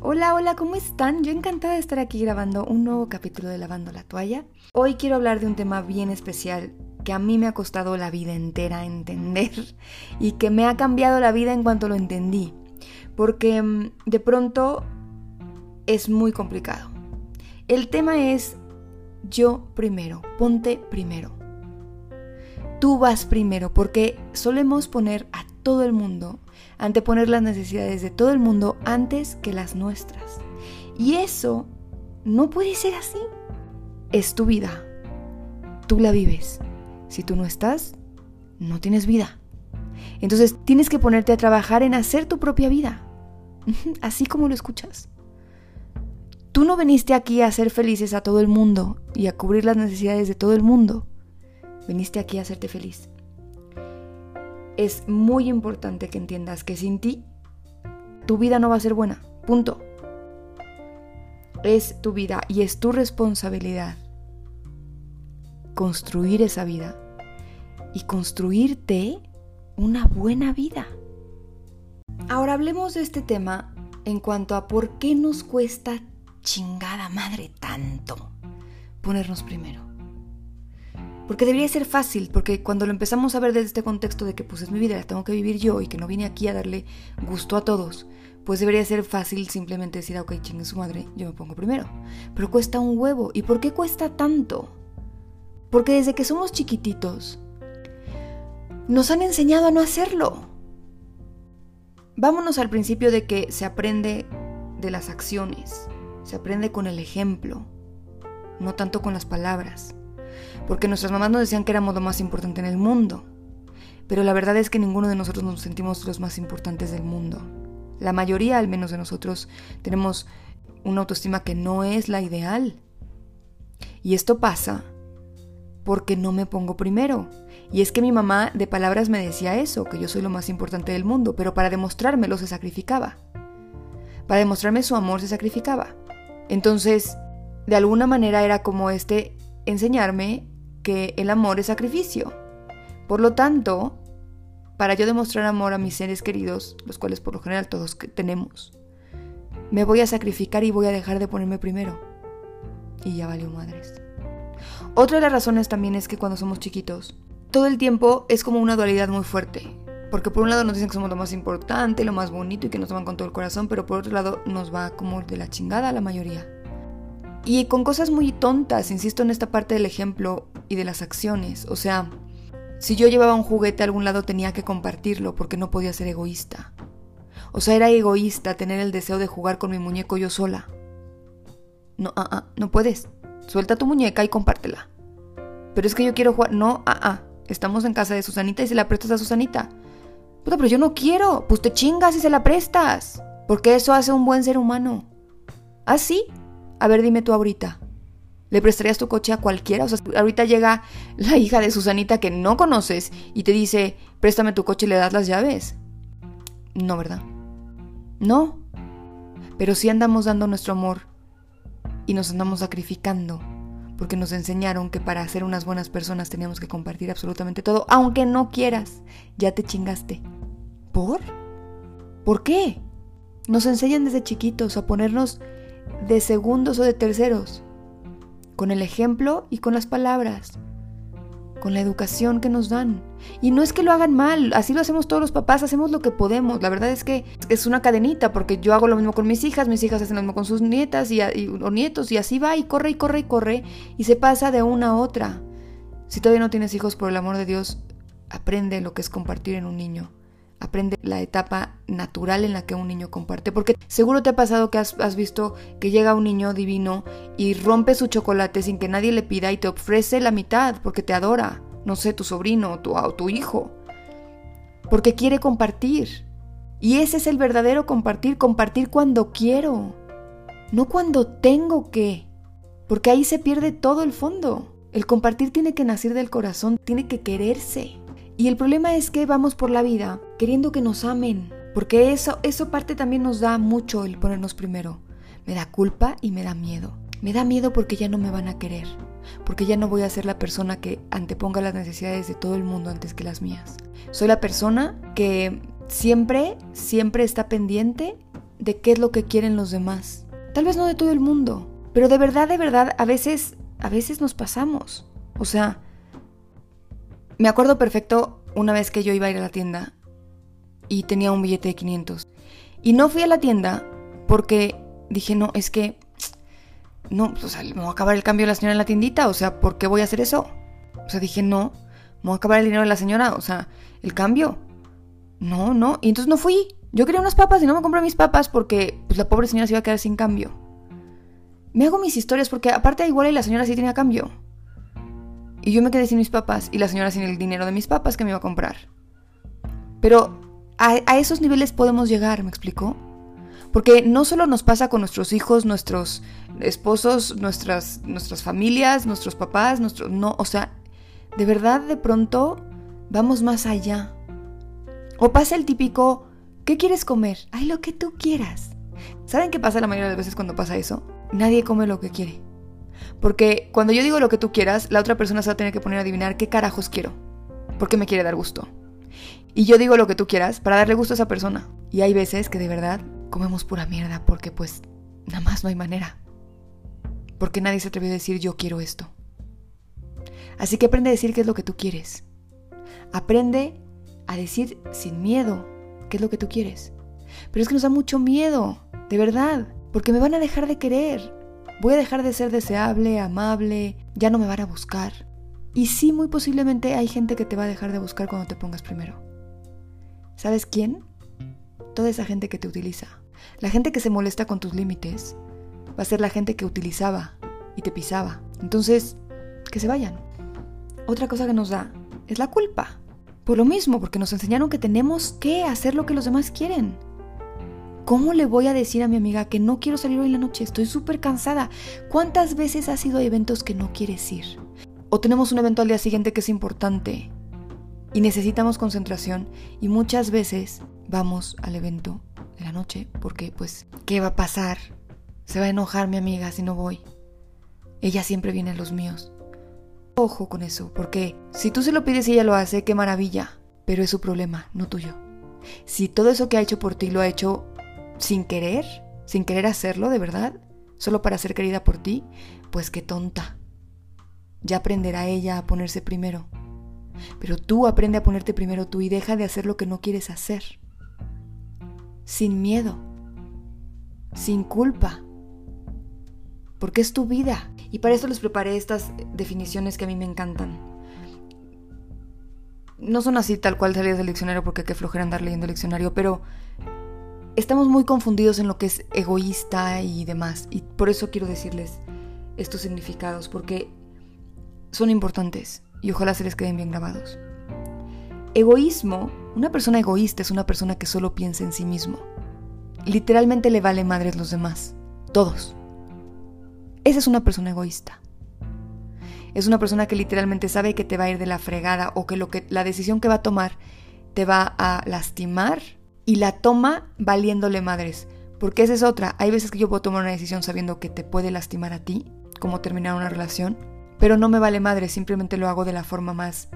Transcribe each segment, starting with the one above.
Hola, hola, ¿cómo están? Yo encantada de estar aquí grabando un nuevo capítulo de Lavando la Toalla. Hoy quiero hablar de un tema bien especial que a mí me ha costado la vida entera entender y que me ha cambiado la vida en cuanto lo entendí. Porque mm, de pronto es muy complicado. El tema es yo primero, ponte primero. Tú vas primero porque solemos poner a todo el mundo anteponer las necesidades de todo el mundo antes que las nuestras. Y eso no puede ser así. Es tu vida. Tú la vives. Si tú no estás, no tienes vida. Entonces tienes que ponerte a trabajar en hacer tu propia vida. Así como lo escuchas. Tú no viniste aquí a hacer felices a todo el mundo y a cubrir las necesidades de todo el mundo. Viniste aquí a hacerte feliz es muy importante que entiendas que sin ti tu vida no va a ser buena. Punto. Es tu vida y es tu responsabilidad construir esa vida y construirte una buena vida. Ahora hablemos de este tema en cuanto a por qué nos cuesta chingada madre tanto ponernos primero. Porque debería ser fácil, porque cuando lo empezamos a ver desde este contexto de que pues es mi vida, la tengo que vivir yo y que no vine aquí a darle gusto a todos, pues debería ser fácil simplemente decir, ah, ok, chingue su madre, yo me pongo primero. Pero cuesta un huevo. ¿Y por qué cuesta tanto? Porque desde que somos chiquititos, nos han enseñado a no hacerlo. Vámonos al principio de que se aprende de las acciones, se aprende con el ejemplo, no tanto con las palabras porque nuestras mamás nos decían que éramos lo más importante en el mundo. Pero la verdad es que ninguno de nosotros nos sentimos los más importantes del mundo. La mayoría, al menos de nosotros, tenemos una autoestima que no es la ideal. Y esto pasa porque no me pongo primero. Y es que mi mamá de palabras me decía eso, que yo soy lo más importante del mundo, pero para demostrármelo se sacrificaba. Para demostrarme su amor se sacrificaba. Entonces, de alguna manera era como este enseñarme que el amor es sacrificio. Por lo tanto, para yo demostrar amor a mis seres queridos, los cuales por lo general todos tenemos, me voy a sacrificar y voy a dejar de ponerme primero. Y ya valió madres. Otra de las razones también es que cuando somos chiquitos, todo el tiempo es como una dualidad muy fuerte. Porque por un lado nos dicen que somos lo más importante, lo más bonito y que nos aman con todo el corazón, pero por otro lado nos va como de la chingada la mayoría. Y con cosas muy tontas, insisto en esta parte del ejemplo y de las acciones. O sea, si yo llevaba un juguete a algún lado tenía que compartirlo porque no podía ser egoísta. O sea, era egoísta tener el deseo de jugar con mi muñeco yo sola. No, ah, ah, no puedes. Suelta tu muñeca y compártela. Pero es que yo quiero jugar. No, ah, ah. Estamos en casa de Susanita y se la prestas a Susanita. Puta, pero yo no quiero. Pues te chingas y se la prestas. Porque eso hace un buen ser humano. ¿Ah, sí? A ver, dime tú ahorita. ¿Le prestarías tu coche a cualquiera? O sea, ahorita llega la hija de Susanita que no conoces y te dice, préstame tu coche y le das las llaves. No, ¿verdad? No. Pero sí andamos dando nuestro amor y nos andamos sacrificando porque nos enseñaron que para ser unas buenas personas teníamos que compartir absolutamente todo, aunque no quieras, ya te chingaste. ¿Por? ¿Por qué? Nos enseñan desde chiquitos a ponernos de segundos o de terceros, con el ejemplo y con las palabras, con la educación que nos dan. Y no es que lo hagan mal, así lo hacemos todos los papás, hacemos lo que podemos. La verdad es que es una cadenita, porque yo hago lo mismo con mis hijas, mis hijas hacen lo mismo con sus nietas y, o nietos, y así va, y corre y corre y corre, y se pasa de una a otra. Si todavía no tienes hijos, por el amor de Dios, aprende lo que es compartir en un niño aprende la etapa natural en la que un niño comparte. Porque seguro te ha pasado que has, visto que llega un niño divino y rompe su chocolate sin que nadie le pida y te ofrece la mitad porque te adora. No sé, tu sobrino tu, o tu hijo. Porque quiere compartir. Y ese es el verdadero compartir, compartir cuando quiero, no cuando tengo que. Porque ahí se pierde todo el fondo. El compartir tiene que nacer del corazón, tiene que quererse. Y el problema es que vamos por la vida queriendo que nos amen, porque eso, eso parte también nos da mucho el ponernos primero. Me da culpa y me da miedo. Me da miedo porque ya no me van a querer, porque ya no voy a ser la persona que anteponga las necesidades de todo el mundo antes que las mías. Soy la persona que siempre, siempre está pendiente de qué es lo que quieren los demás. Tal vez no de todo el mundo, pero de verdad, de verdad, a veces, a veces nos pasamos. O sea, me acuerdo perfecto una vez que yo iba a ir a la tienda y tenía un billete de 500. Y no fui a la tienda porque dije, no, es que, no, o sea, me voy a acabar el cambio de la señora en la tiendita, o sea, ¿por qué voy a hacer eso? O sea, dije, no, me voy a acabar el dinero de la señora, o sea, el cambio. No, no, y entonces no fui. Yo quería unas papas y no me compré mis papas porque pues, la pobre señora se iba a quedar sin cambio. Me hago mis historias porque aparte igual y la señora sí tenía cambio. Y yo me quedé sin mis papas y la señora sin el dinero de mis papas que me iba a comprar. Pero a, a esos niveles podemos llegar, ¿me explicó? Porque no solo nos pasa con nuestros hijos, nuestros esposos, nuestras, nuestras familias, nuestros papás, nuestros... No, o sea, de verdad de pronto vamos más allá. O pasa el típico, ¿qué quieres comer? Ay, lo que tú quieras. ¿Saben qué pasa la mayoría de las veces cuando pasa eso? Nadie come lo que quiere. Porque cuando yo digo lo que tú quieras, la otra persona se va a tener que poner a adivinar qué carajos quiero. Porque me quiere dar gusto. Y yo digo lo que tú quieras para darle gusto a esa persona. Y hay veces que de verdad comemos pura mierda porque pues nada más no hay manera. Porque nadie se atrevió a decir yo quiero esto. Así que aprende a decir qué es lo que tú quieres. Aprende a decir sin miedo qué es lo que tú quieres. Pero es que nos da mucho miedo, de verdad, porque me van a dejar de querer. Voy a dejar de ser deseable, amable, ya no me van a buscar. Y sí, muy posiblemente hay gente que te va a dejar de buscar cuando te pongas primero. ¿Sabes quién? Toda esa gente que te utiliza. La gente que se molesta con tus límites va a ser la gente que utilizaba y te pisaba. Entonces, que se vayan. Otra cosa que nos da es la culpa. Por lo mismo, porque nos enseñaron que tenemos que hacer lo que los demás quieren. ¿Cómo le voy a decir a mi amiga que no quiero salir hoy en la noche? Estoy súper cansada. ¿Cuántas veces has ido a eventos que no quieres ir? O tenemos un evento al día siguiente que es importante y necesitamos concentración y muchas veces vamos al evento de la noche porque pues, ¿qué va a pasar? Se va a enojar mi amiga si no voy. Ella siempre viene a los míos. Ojo con eso, porque si tú se lo pides y ella lo hace, qué maravilla, pero es su problema, no tuyo. Si todo eso que ha hecho por ti lo ha hecho sin querer, sin querer hacerlo de verdad, solo para ser querida por ti, pues qué tonta. Ya aprenderá ella a ponerse primero. Pero tú aprende a ponerte primero tú y deja de hacer lo que no quieres hacer. Sin miedo. Sin culpa. Porque es tu vida. Y para eso les preparé estas definiciones que a mí me encantan. No son así tal cual salidas del diccionario porque qué flojera andar leyendo el diccionario, pero estamos muy confundidos en lo que es egoísta y demás. Y por eso quiero decirles estos significados, porque son importantes y ojalá se les queden bien grabados. Egoísmo, una persona egoísta es una persona que solo piensa en sí mismo. Literalmente le vale madres los demás, todos. Esa es una persona egoísta. Es una persona que literalmente sabe que te va a ir de la fregada o que, lo que la decisión que va a tomar te va a lastimar y la toma valiéndole madres. Porque esa es otra. Hay veces que yo puedo tomar una decisión sabiendo que te puede lastimar a ti, como terminar una relación, pero no me vale madre, simplemente lo hago de la forma más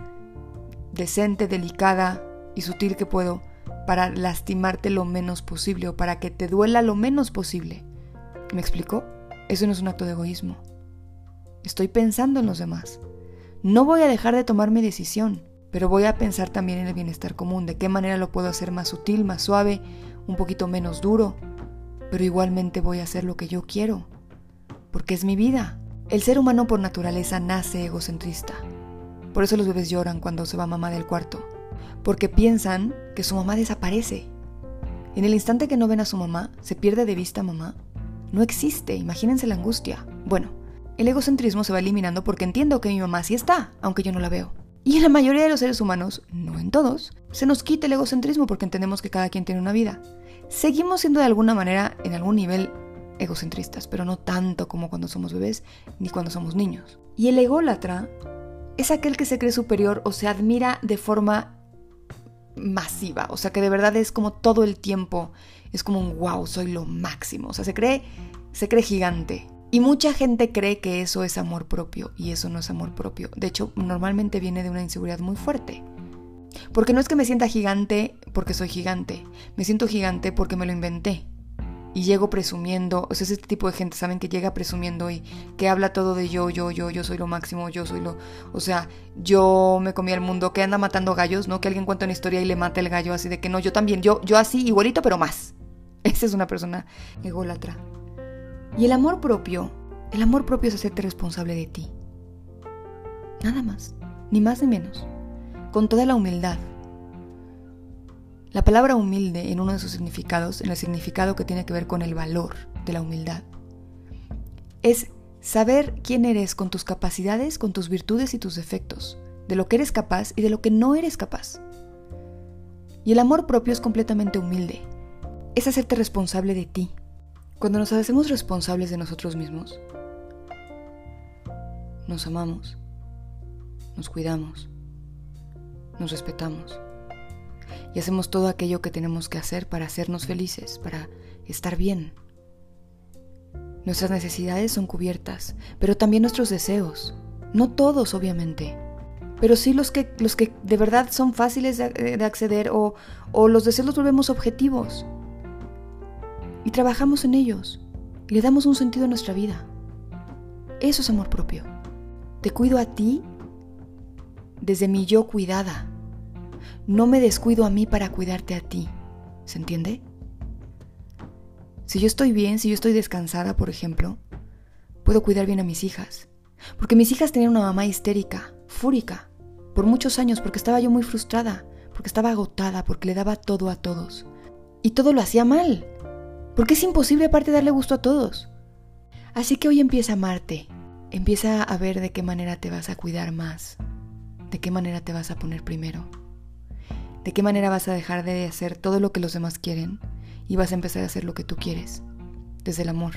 decente, delicada y sutil que puedo para lastimarte lo menos posible o para que te duela lo menos posible. ¿Me explico? Eso no es un acto de egoísmo. Estoy pensando en los demás. No voy a dejar de tomar mi decisión pero voy a pensar también en el bienestar común, de qué manera lo puedo hacer más sutil, más suave, un poquito menos duro, pero igualmente voy a hacer lo que yo quiero, porque es mi vida. El ser humano por naturaleza nace egocentrista. Por eso los bebés lloran cuando se va mamá del cuarto, porque piensan que su mamá desaparece. En el instante que no ven a su mamá, se pierde de vista mamá. No existe, imagínense la angustia. Bueno, el egocentrismo se va eliminando porque entiendo que mi mamá sí está, aunque yo no la veo. Y en la mayoría de los seres humanos, no en todos, se nos quita el egocentrismo porque entendemos que cada quien tiene una vida. Seguimos siendo de alguna manera, en algún nivel, egocentristas, pero no tanto como cuando somos bebés ni cuando somos niños. Y el ególatra es aquel que se cree superior o se admira de forma masiva, o sea que de verdad es como todo el tiempo, es como un wow, soy lo máximo, o sea, se cree, se cree gigante, y mucha gente cree que eso es amor propio y eso no es amor propio. De hecho, normalmente viene de una inseguridad muy fuerte. Porque no es que me sienta gigante porque soy gigante, me siento gigante porque me lo inventé. y llego presumiendo, o sea, es este tipo de gente, ¿saben? Que llega presumiendo y que habla todo de yo, yo, yo, yo soy lo máximo, yo soy lo, o sea, yo me comí el mundo, que anda matando gallos, ¿no? Que alguien cuenta una historia y le mata el gallo, así de que no, yo también, yo, yo así, igualito, pero más. Esa es una persona ególatra. Y el amor propio, el amor propio es hacerte responsable de ti. Nada más, ni más ni menos. Con toda la humildad, la palabra humilde en uno de sus significados, en el significado que tiene que ver con el valor de la humildad, es saber quién eres con tus capacidades, con tus virtudes y tus defectos, de lo que eres capaz y de lo que no eres capaz. Y el amor propio es completamente humilde, es hacerte responsable de ti. Cuando nos hacemos responsables de nosotros mismos, nos amamos, nos cuidamos, nos respetamos y hacemos todo aquello que tenemos que hacer para hacernos felices, para estar bien. Nuestras necesidades son cubiertas, pero también nuestros deseos. No todos, obviamente, pero sí los que, los que de verdad son fáciles de, de acceder o, o los deseos los volvemos objetivos. Y trabajamos en ellos y le damos un sentido a nuestra vida. Eso es amor propio. Te cuido a ti desde mi yo cuidada no me descuido a mí para cuidarte a ti. ¿Se entiende? Si yo estoy bien, si yo estoy descansada, por ejemplo, puedo cuidar bien a mis hijas. Porque mis hijas tenían una mamá histérica, fúrica, por muchos años, porque estaba yo muy frustrada, porque estaba agotada, porque le daba todo a todos. Y todo lo hacía mal. Porque es imposible aparte darle gusto a todos. Así que hoy empieza a amarte. Empieza a ver de qué manera te vas a cuidar más. De qué manera te vas a poner primero. ¿De qué manera vas a dejar de hacer todo lo que los demás quieren y vas a empezar a hacer lo que tú quieres? Desde el amor,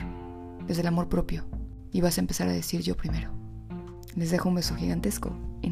desde el amor propio. Y vas a empezar a decir yo primero. Les dejo un beso gigantesco